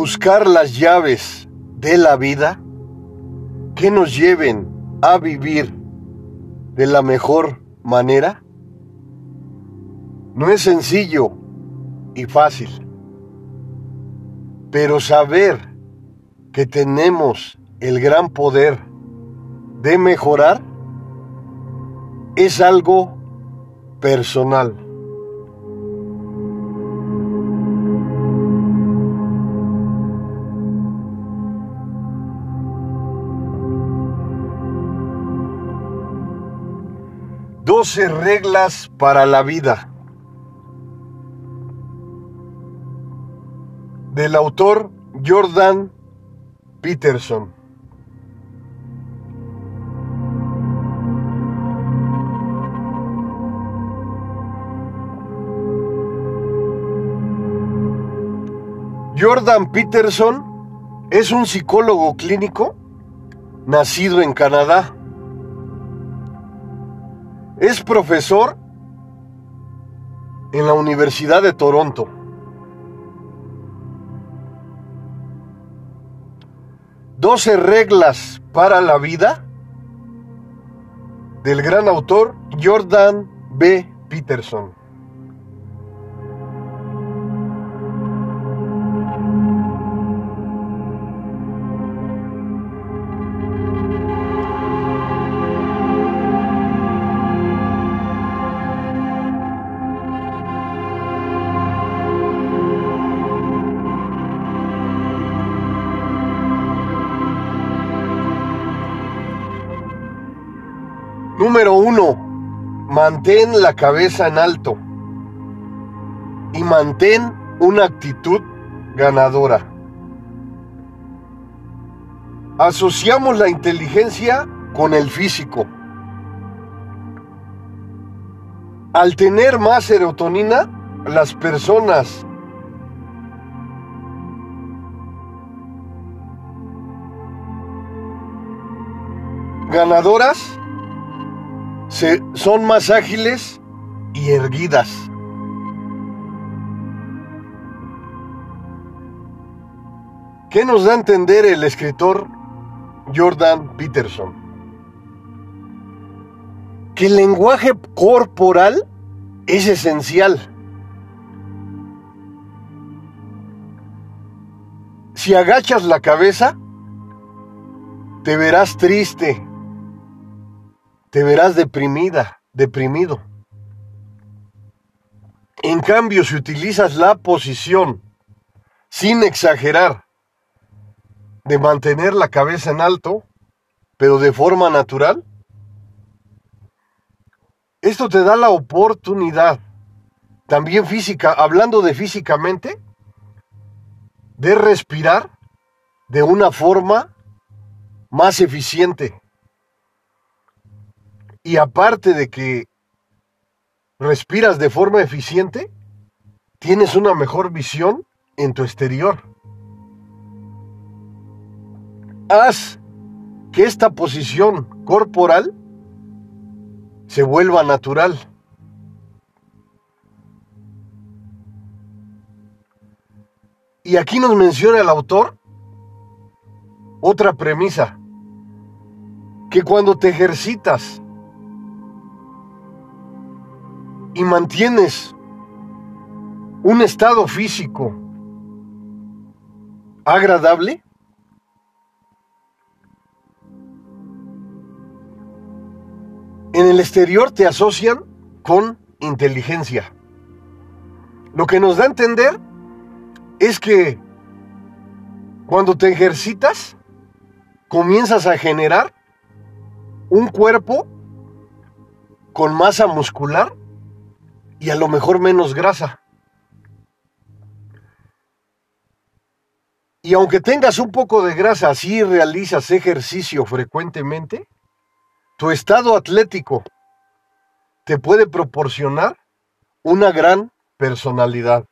buscar las llaves de la vida que nos lleven a vivir de la mejor manera no es sencillo y fácil, pero saber que tenemos el gran poder de mejorar es algo personal. Doce reglas para la vida. Del autor Jordan Peterson. Jordan Peterson es un psicólogo clínico nacido en Canadá. Es profesor en la Universidad de Toronto. Doce reglas para la vida del gran autor Jordan B. Peterson. Número uno, mantén la cabeza en alto y mantén una actitud ganadora. Asociamos la inteligencia con el físico. Al tener más serotonina, las personas ganadoras se, son más ágiles y erguidas. ¿Qué nos da a entender el escritor Jordan Peterson? Que el lenguaje corporal es esencial. Si agachas la cabeza, te verás triste, te verás deprimida, deprimido. En cambio, si utilizas la posición sin exagerar de mantener la cabeza en alto, pero de forma natural, esto te da la oportunidad, también física, hablando de físicamente, de respirar de una forma más eficiente. Y aparte de que respiras de forma eficiente, tienes una mejor visión en tu exterior. Haz que esta posición corporal se vuelva natural. Y aquí nos menciona el autor otra premisa, que cuando te ejercitas y mantienes un estado físico agradable, en el exterior te asocian con inteligencia. Lo que nos da a entender es que cuando te ejercitas, comienzas a generar un cuerpo con masa muscular y a lo mejor menos grasa. Y aunque tengas un poco de grasa, si realizas ejercicio frecuentemente, tu estado atlético te puede proporcionar una gran personalidad.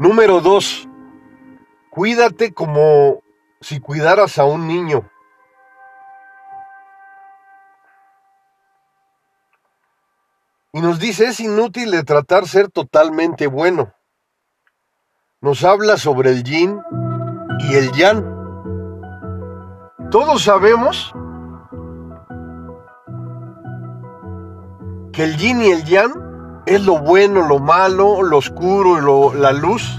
Número dos, cuídate como si cuidaras a un niño. Y nos dice, es inútil de tratar ser totalmente bueno. Nos habla sobre el yin y el yang. Todos sabemos que el yin y el yang es lo bueno, lo malo, lo oscuro, la luz.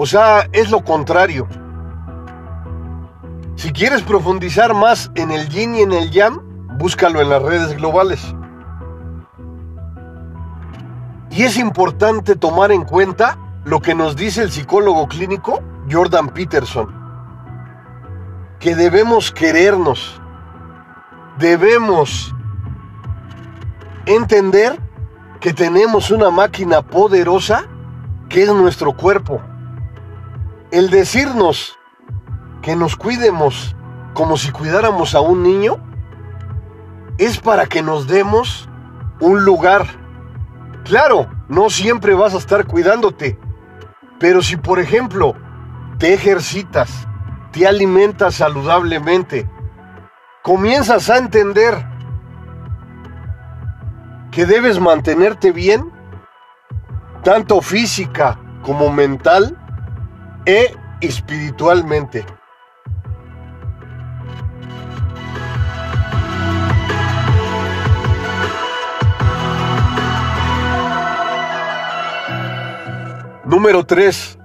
O sea, es lo contrario. Si quieres profundizar más en el yin y en el yang, búscalo en las redes globales. Y es importante tomar en cuenta lo que nos dice el psicólogo clínico Jordan Peterson, que debemos querernos, debemos entender que tenemos una máquina poderosa que es nuestro cuerpo. El decirnos que nos cuidemos como si cuidáramos a un niño es para que nos demos un lugar. Claro, no siempre vas a estar cuidándote, pero si por ejemplo te ejercitas, te alimentas saludablemente, comienzas a entender que debes mantenerte bien, tanto física como mental e espiritualmente. Número 3.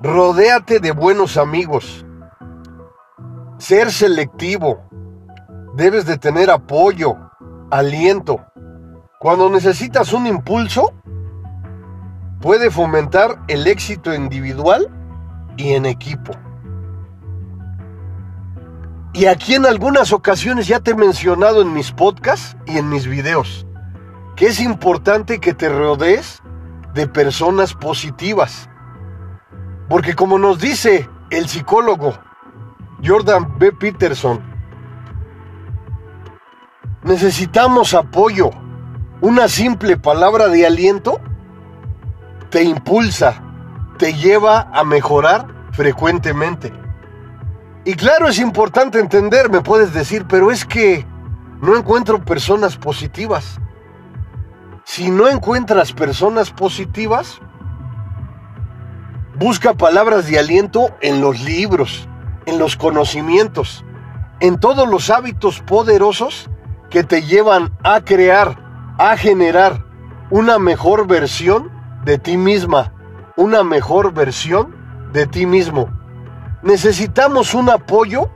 Rodéate de buenos amigos. Ser selectivo. Debes de tener apoyo, aliento. Cuando necesitas un impulso, puede fomentar el éxito individual y en equipo. Y aquí en algunas ocasiones ya te he mencionado en mis podcasts y en mis videos que es importante que te rodees de personas positivas. Porque como nos dice el psicólogo Jordan B. Peterson, necesitamos apoyo. Una simple palabra de aliento te impulsa, te lleva a mejorar frecuentemente. Y claro, es importante entender, me puedes decir, pero es que no encuentro personas positivas. Si no encuentras personas positivas, busca palabras de aliento en los libros, en los conocimientos, en todos los hábitos poderosos que te llevan a crear, a generar una mejor versión de ti misma, una mejor versión de ti mismo. Necesitamos un apoyo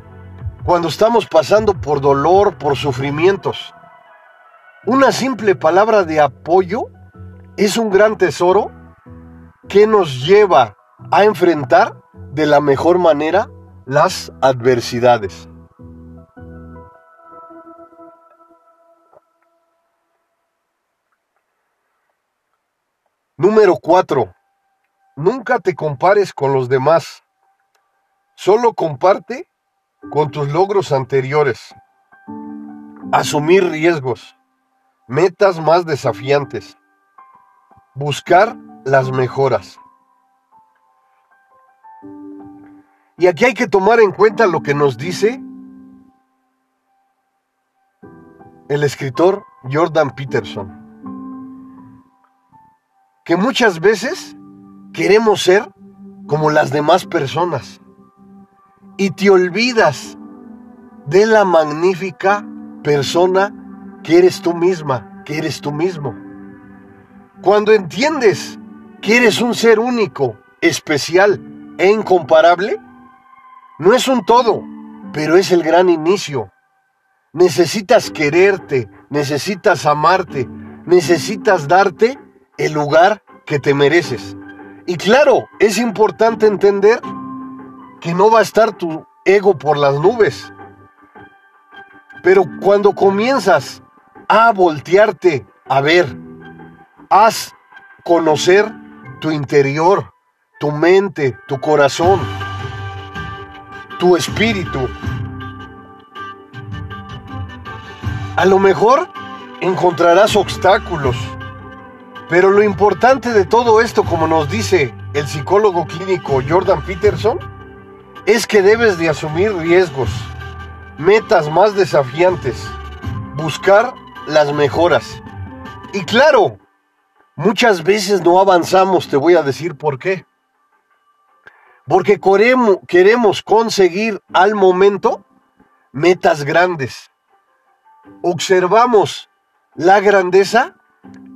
cuando estamos pasando por dolor, por sufrimientos. Una simple palabra de apoyo es un gran tesoro que nos lleva a enfrentar de la mejor manera las adversidades. Número 4. Nunca te compares con los demás. Solo comparte con tus logros anteriores. Asumir riesgos metas más desafiantes, buscar las mejoras. Y aquí hay que tomar en cuenta lo que nos dice el escritor Jordan Peterson, que muchas veces queremos ser como las demás personas y te olvidas de la magnífica persona que eres tú misma, que eres tú mismo. Cuando entiendes que eres un ser único, especial e incomparable, no es un todo, pero es el gran inicio. Necesitas quererte, necesitas amarte, necesitas darte el lugar que te mereces. Y claro, es importante entender que no va a estar tu ego por las nubes. Pero cuando comienzas a voltearte a ver. Haz conocer tu interior, tu mente, tu corazón, tu espíritu. A lo mejor encontrarás obstáculos, pero lo importante de todo esto, como nos dice el psicólogo clínico Jordan Peterson, es que debes de asumir riesgos, metas más desafiantes, buscar las mejoras. Y claro, muchas veces no avanzamos, te voy a decir por qué. Porque queremos conseguir al momento metas grandes. Observamos la grandeza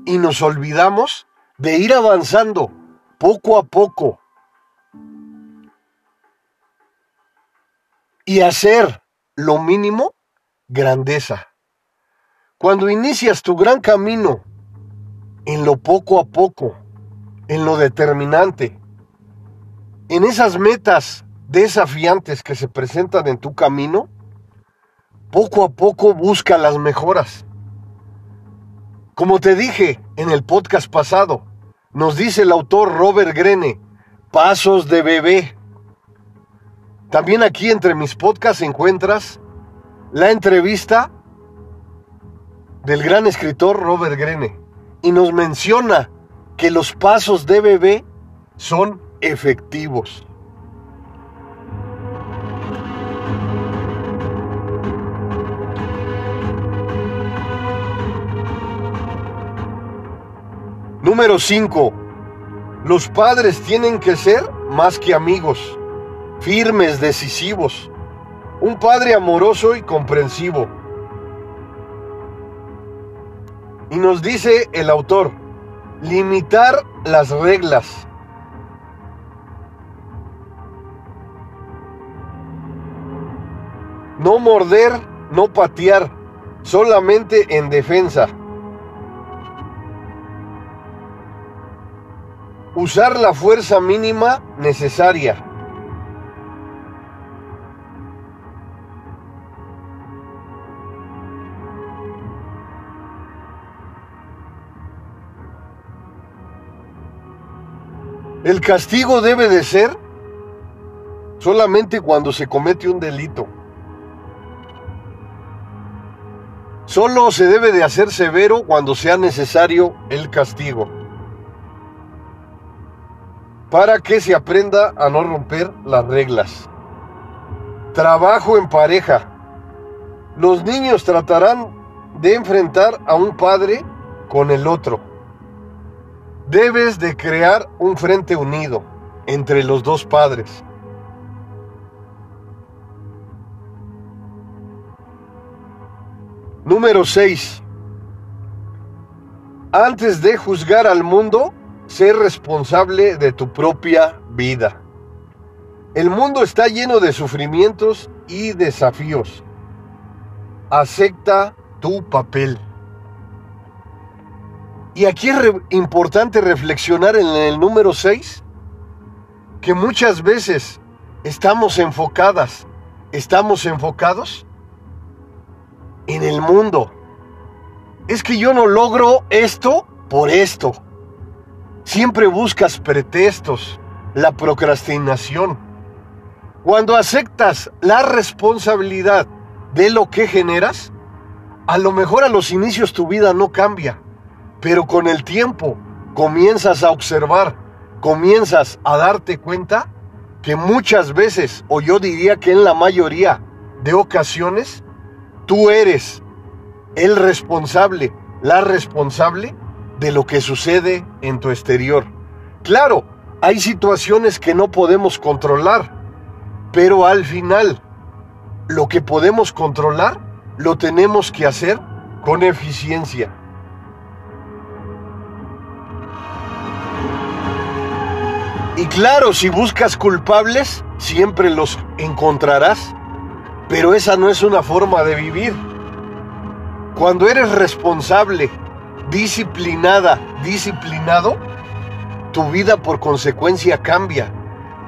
y nos olvidamos de ir avanzando poco a poco y hacer lo mínimo grandeza. Cuando inicias tu gran camino en lo poco a poco, en lo determinante, en esas metas desafiantes que se presentan en tu camino, poco a poco busca las mejoras. Como te dije en el podcast pasado, nos dice el autor Robert Grene, pasos de bebé. También aquí entre mis podcasts encuentras la entrevista del gran escritor Robert Grene y nos menciona que los pasos de bebé son efectivos. Número 5. Los padres tienen que ser más que amigos, firmes, decisivos. Un padre amoroso y comprensivo Y nos dice el autor, limitar las reglas. No morder, no patear, solamente en defensa. Usar la fuerza mínima necesaria. El castigo debe de ser solamente cuando se comete un delito. Solo se debe de hacer severo cuando sea necesario el castigo. Para que se aprenda a no romper las reglas. Trabajo en pareja. Los niños tratarán de enfrentar a un padre con el otro. Debes de crear un frente unido entre los dos padres. Número 6. Antes de juzgar al mundo, sé responsable de tu propia vida. El mundo está lleno de sufrimientos y desafíos. Acepta tu papel. Y aquí es importante reflexionar en el número 6, que muchas veces estamos enfocadas, estamos enfocados en el mundo. Es que yo no logro esto por esto. Siempre buscas pretextos, la procrastinación. Cuando aceptas la responsabilidad de lo que generas, a lo mejor a los inicios tu vida no cambia pero con el tiempo comienzas a observar, comienzas a darte cuenta que muchas veces, o yo diría que en la mayoría de ocasiones, tú eres el responsable, la responsable de lo que sucede en tu exterior. Claro, hay situaciones que no podemos controlar, pero al final, lo que podemos controlar, lo tenemos que hacer con eficiencia. Y claro, si buscas culpables, siempre los encontrarás. Pero esa no es una forma de vivir. Cuando eres responsable, disciplinada, disciplinado, tu vida por consecuencia cambia.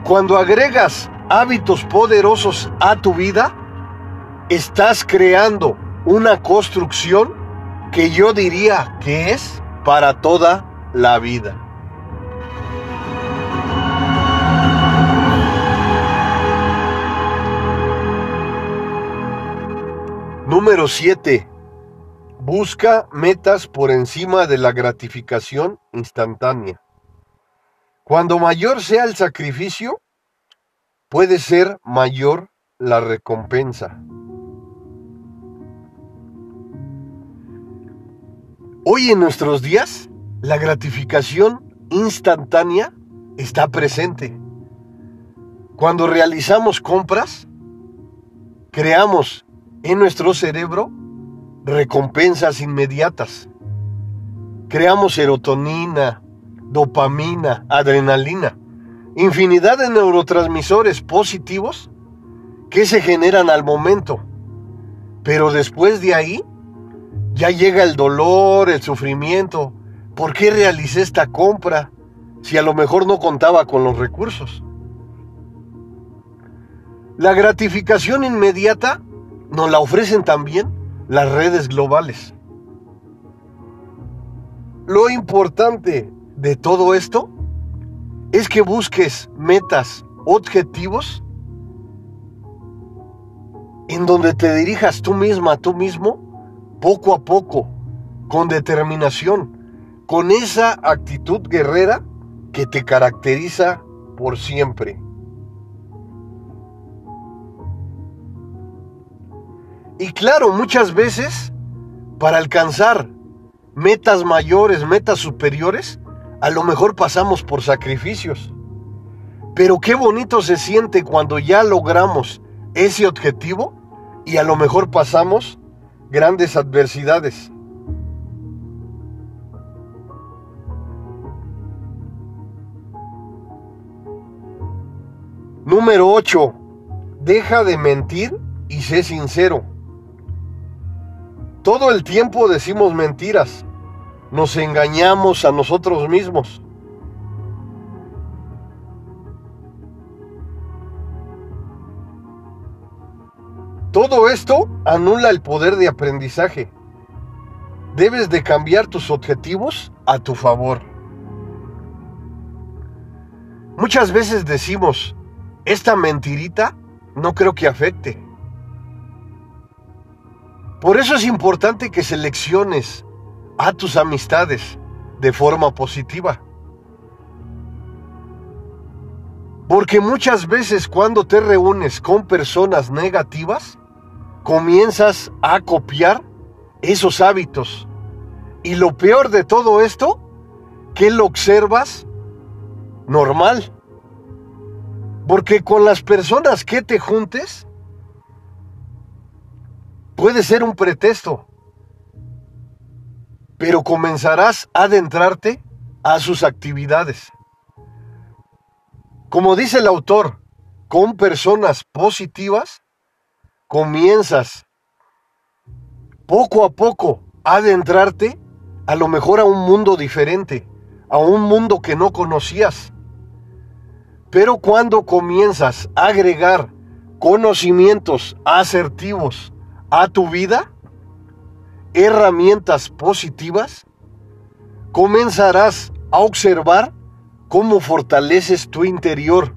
Cuando agregas hábitos poderosos a tu vida, estás creando una construcción que yo diría que es para toda la vida. Número 7. Busca metas por encima de la gratificación instantánea. Cuando mayor sea el sacrificio, puede ser mayor la recompensa. Hoy en nuestros días, la gratificación instantánea está presente. Cuando realizamos compras, creamos en nuestro cerebro recompensas inmediatas. Creamos serotonina, dopamina, adrenalina, infinidad de neurotransmisores positivos que se generan al momento. Pero después de ahí, ya llega el dolor, el sufrimiento. ¿Por qué realicé esta compra si a lo mejor no contaba con los recursos? La gratificación inmediata nos la ofrecen también las redes globales. Lo importante de todo esto es que busques metas, objetivos, en donde te dirijas tú misma, tú mismo, poco a poco, con determinación, con esa actitud guerrera que te caracteriza por siempre. Y claro, muchas veces, para alcanzar metas mayores, metas superiores, a lo mejor pasamos por sacrificios. Pero qué bonito se siente cuando ya logramos ese objetivo y a lo mejor pasamos grandes adversidades. Número 8. Deja de mentir y sé sincero. Todo el tiempo decimos mentiras. Nos engañamos a nosotros mismos. Todo esto anula el poder de aprendizaje. Debes de cambiar tus objetivos a tu favor. Muchas veces decimos, esta mentirita no creo que afecte. Por eso es importante que selecciones a tus amistades de forma positiva. Porque muchas veces cuando te reúnes con personas negativas, comienzas a copiar esos hábitos. Y lo peor de todo esto, que lo observas normal. Porque con las personas que te juntes, puede ser un pretexto, pero comenzarás a adentrarte a sus actividades. Como dice el autor, con personas positivas, comienzas poco a poco a adentrarte a lo mejor a un mundo diferente, a un mundo que no conocías. Pero cuando comienzas a agregar conocimientos asertivos a tu vida, herramientas positivas, comenzarás a observar cómo fortaleces tu interior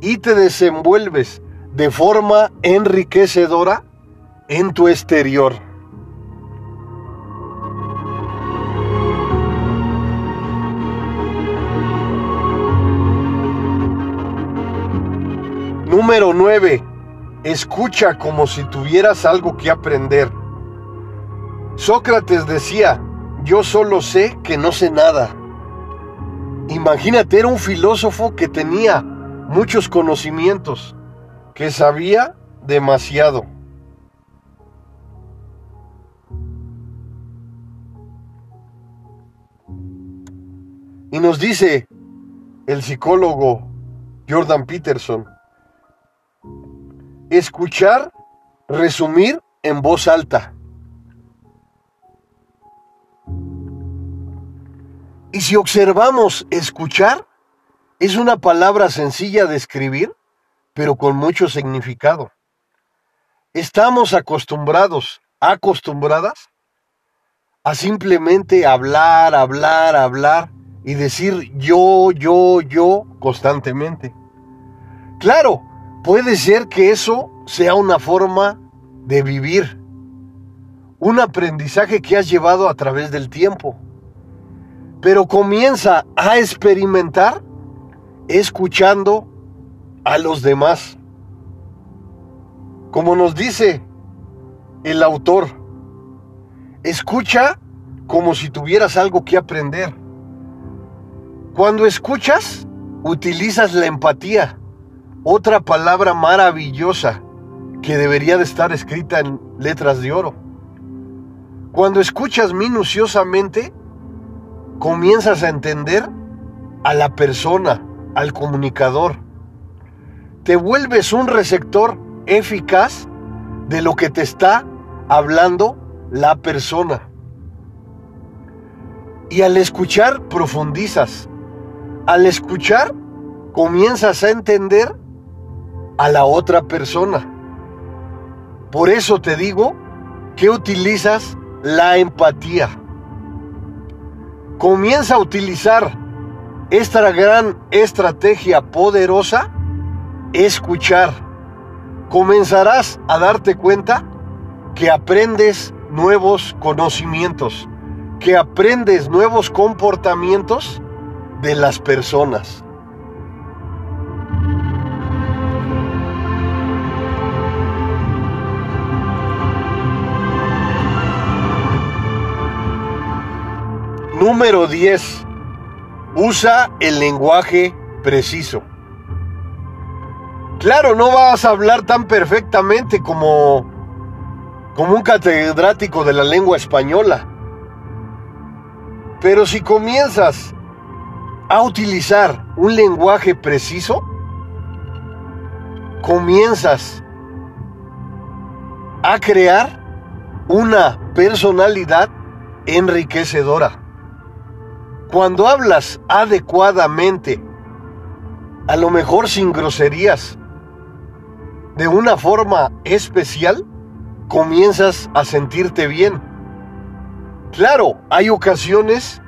y te desenvuelves de forma enriquecedora en tu exterior. Número 9. Escucha como si tuvieras algo que aprender. Sócrates decía, yo solo sé que no sé nada. Imagínate, era un filósofo que tenía muchos conocimientos, que sabía demasiado. Y nos dice el psicólogo Jordan Peterson, escuchar, resumir en voz alta. Y si observamos escuchar, es una palabra sencilla de escribir, pero con mucho significado. Estamos acostumbrados, acostumbradas, a simplemente hablar, hablar, hablar y decir yo, yo, yo constantemente. Claro, puede ser que eso sea una forma de vivir, un aprendizaje que has llevado a través del tiempo, pero comienza a experimentar escuchando a los demás. Como nos dice el autor, escucha como si tuvieras algo que aprender. Cuando escuchas, utilizas la empatía, otra palabra maravillosa que debería de estar escrita en letras de oro. Cuando escuchas minuciosamente, comienzas a entender a la persona, al comunicador. Te vuelves un receptor eficaz de lo que te está hablando la persona. Y al escuchar profundizas. Al escuchar comienzas a entender a la otra persona. Por eso te digo que utilizas la empatía. Comienza a utilizar esta gran estrategia poderosa, escuchar. Comenzarás a darte cuenta que aprendes nuevos conocimientos, que aprendes nuevos comportamientos de las personas. Número 10. Usa el lenguaje preciso. Claro, no vas a hablar tan perfectamente como, como un catedrático de la lengua española. Pero si comienzas a utilizar un lenguaje preciso, comienzas a crear una personalidad enriquecedora. Cuando hablas adecuadamente, a lo mejor sin groserías, de una forma especial, comienzas a sentirte bien. Claro, hay ocasiones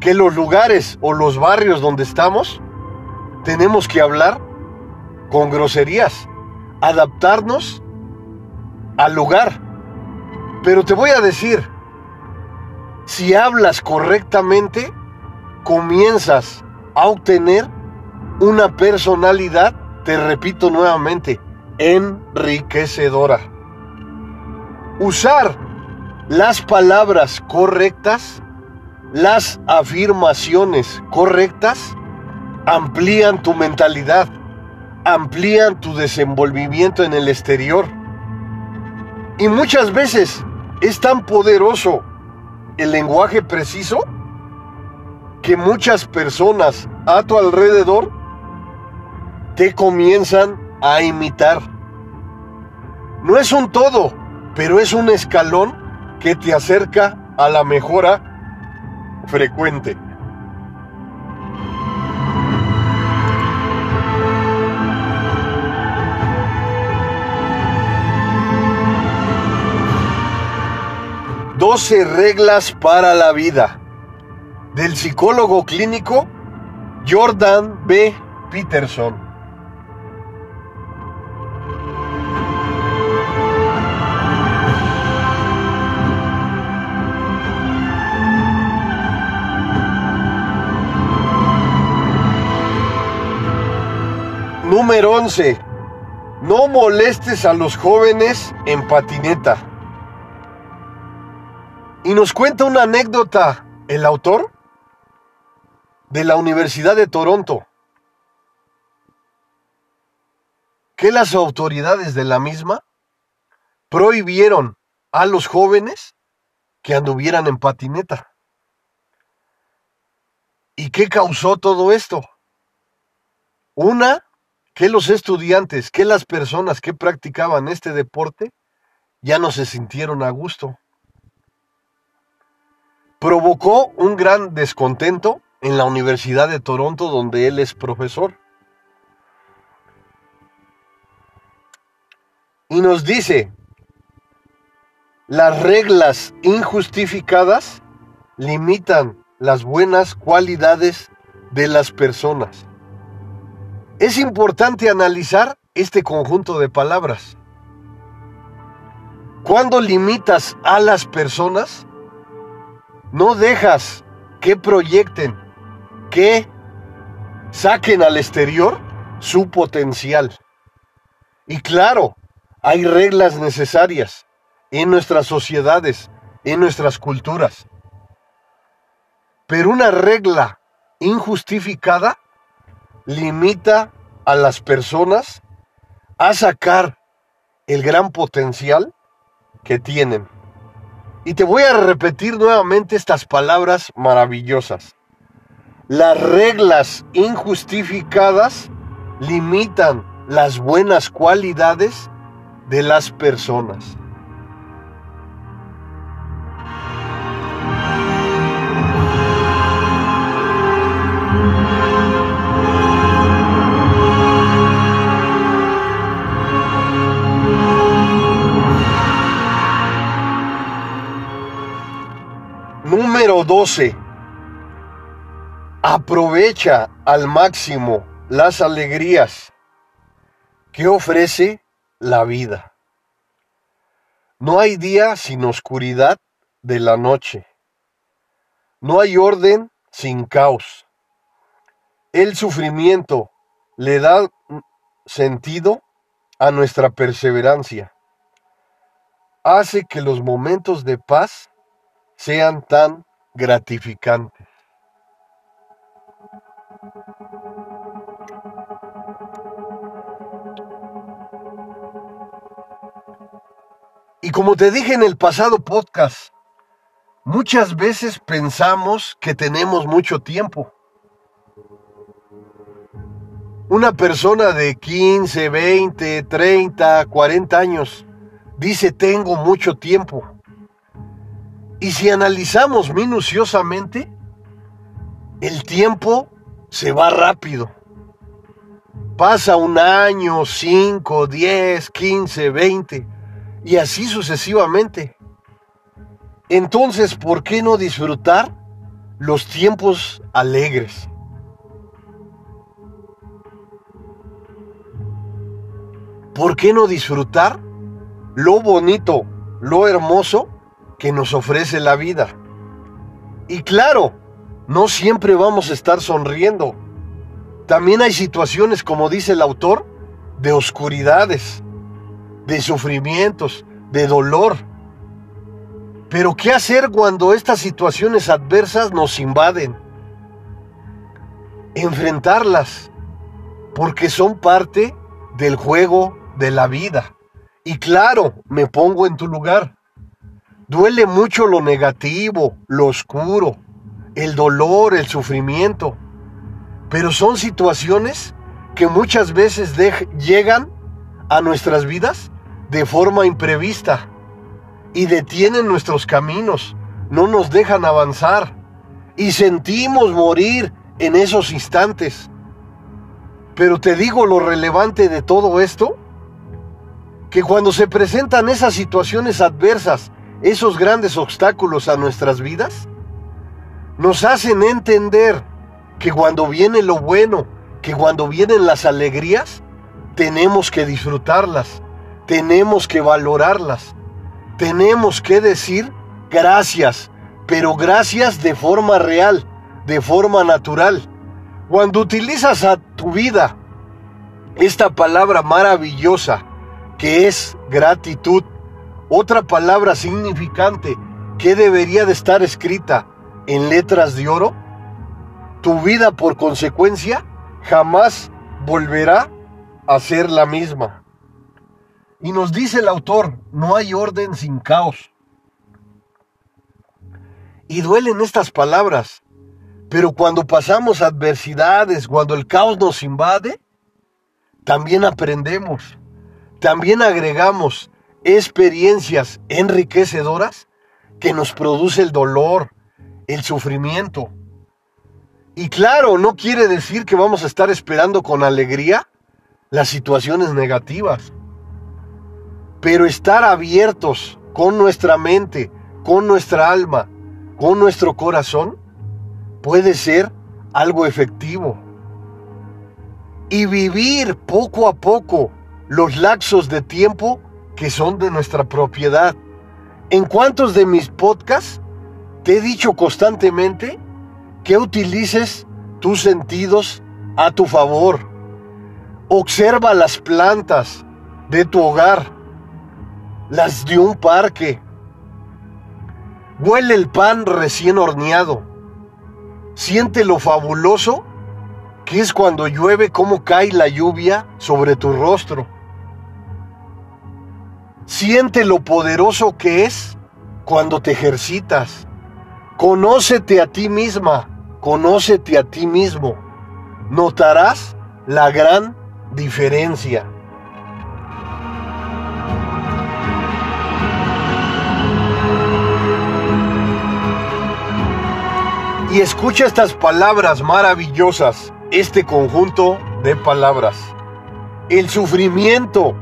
que los lugares o los barrios donde estamos tenemos que hablar con groserías, adaptarnos al lugar. Pero te voy a decir, si hablas correctamente, comienzas a obtener una personalidad, te repito nuevamente, enriquecedora. Usar las palabras correctas, las afirmaciones correctas, amplían tu mentalidad, amplían tu desenvolvimiento en el exterior. Y muchas veces es tan poderoso el lenguaje preciso que muchas personas a tu alrededor te comienzan a imitar. No es un todo, pero es un escalón que te acerca a la mejora frecuente. Doce reglas para la vida del psicólogo clínico Jordan B. Peterson. Número 11. No molestes a los jóvenes en patineta. Y nos cuenta una anécdota el autor de la Universidad de Toronto, que las autoridades de la misma prohibieron a los jóvenes que anduvieran en patineta. ¿Y qué causó todo esto? Una, que los estudiantes, que las personas que practicaban este deporte ya no se sintieron a gusto. Provocó un gran descontento en la Universidad de Toronto donde él es profesor. Y nos dice, las reglas injustificadas limitan las buenas cualidades de las personas. Es importante analizar este conjunto de palabras. Cuando limitas a las personas, no dejas que proyecten que saquen al exterior su potencial. Y claro, hay reglas necesarias en nuestras sociedades, en nuestras culturas. Pero una regla injustificada limita a las personas a sacar el gran potencial que tienen. Y te voy a repetir nuevamente estas palabras maravillosas. Las reglas injustificadas limitan las buenas cualidades de las personas. Número 12. Aprovecha al máximo las alegrías que ofrece la vida. No hay día sin oscuridad de la noche. No hay orden sin caos. El sufrimiento le da sentido a nuestra perseverancia. Hace que los momentos de paz sean tan gratificantes. Y como te dije en el pasado podcast, muchas veces pensamos que tenemos mucho tiempo. Una persona de 15, 20, 30, 40 años dice tengo mucho tiempo. Y si analizamos minuciosamente, el tiempo se va rápido. Pasa un año, 5, 10, 15, 20 y así sucesivamente. Entonces, ¿por qué no disfrutar los tiempos alegres? ¿Por qué no disfrutar lo bonito, lo hermoso que nos ofrece la vida. Y claro, no siempre vamos a estar sonriendo. También hay situaciones, como dice el autor, de oscuridades, de sufrimientos, de dolor. Pero ¿qué hacer cuando estas situaciones adversas nos invaden? Enfrentarlas, porque son parte del juego de la vida. Y claro, me pongo en tu lugar. Duele mucho lo negativo, lo oscuro, el dolor, el sufrimiento. Pero son situaciones que muchas veces llegan a nuestras vidas de forma imprevista y detienen nuestros caminos, no nos dejan avanzar y sentimos morir en esos instantes. Pero te digo lo relevante de todo esto, que cuando se presentan esas situaciones adversas esos grandes obstáculos a nuestras vidas nos hacen entender que cuando viene lo bueno, que cuando vienen las alegrías, tenemos que disfrutarlas, tenemos que valorarlas, tenemos que decir gracias, pero gracias de forma real, de forma natural. Cuando utilizas a tu vida esta palabra maravillosa que es gratitud, otra palabra significante que debería de estar escrita en letras de oro, tu vida por consecuencia jamás volverá a ser la misma. Y nos dice el autor, no hay orden sin caos. Y duelen estas palabras, pero cuando pasamos adversidades, cuando el caos nos invade, también aprendemos, también agregamos experiencias enriquecedoras que nos produce el dolor, el sufrimiento. Y claro, no quiere decir que vamos a estar esperando con alegría las situaciones negativas, pero estar abiertos con nuestra mente, con nuestra alma, con nuestro corazón, puede ser algo efectivo. Y vivir poco a poco los laxos de tiempo que son de nuestra propiedad. ¿En cuántos de mis podcasts te he dicho constantemente que utilices tus sentidos a tu favor? Observa las plantas de tu hogar, las de un parque. Huele el pan recién horneado. Siente lo fabuloso que es cuando llueve, cómo cae la lluvia sobre tu rostro. Siente lo poderoso que es cuando te ejercitas. Conócete a ti misma, conócete a ti mismo. Notarás la gran diferencia. Escucha estas palabras maravillosas, este conjunto de palabras. El sufrimiento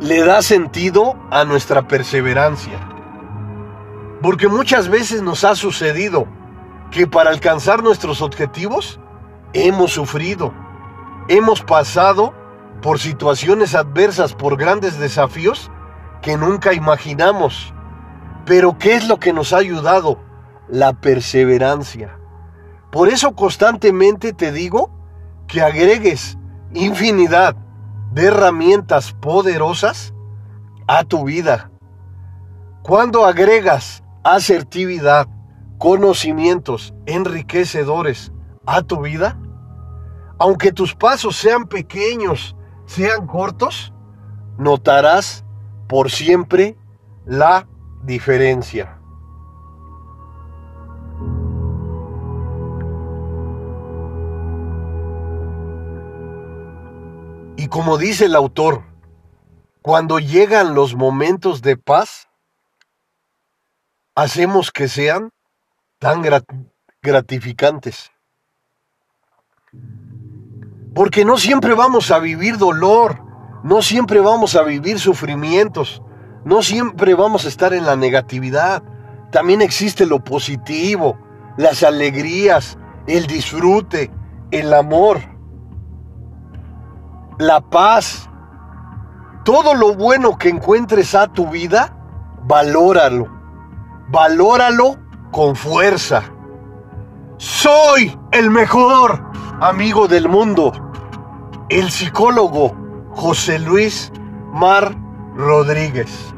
le da sentido a nuestra perseverancia. Porque muchas veces nos ha sucedido que para alcanzar nuestros objetivos hemos sufrido, hemos pasado por situaciones adversas, por grandes desafíos que nunca imaginamos. Pero ¿qué es lo que nos ha ayudado? La perseverancia. Por eso constantemente te digo que agregues infinidad de herramientas poderosas a tu vida. Cuando agregas asertividad, conocimientos enriquecedores a tu vida, aunque tus pasos sean pequeños, sean cortos, notarás por siempre la diferencia. Como dice el autor, cuando llegan los momentos de paz, hacemos que sean tan gratificantes. Porque no siempre vamos a vivir dolor, no siempre vamos a vivir sufrimientos, no siempre vamos a estar en la negatividad. También existe lo positivo, las alegrías, el disfrute, el amor, la paz. Todo lo bueno que encuentres a tu vida, valóralo. Valóralo con fuerza. Soy el mejor amigo del mundo. El psicólogo José Luis Mar Rodríguez.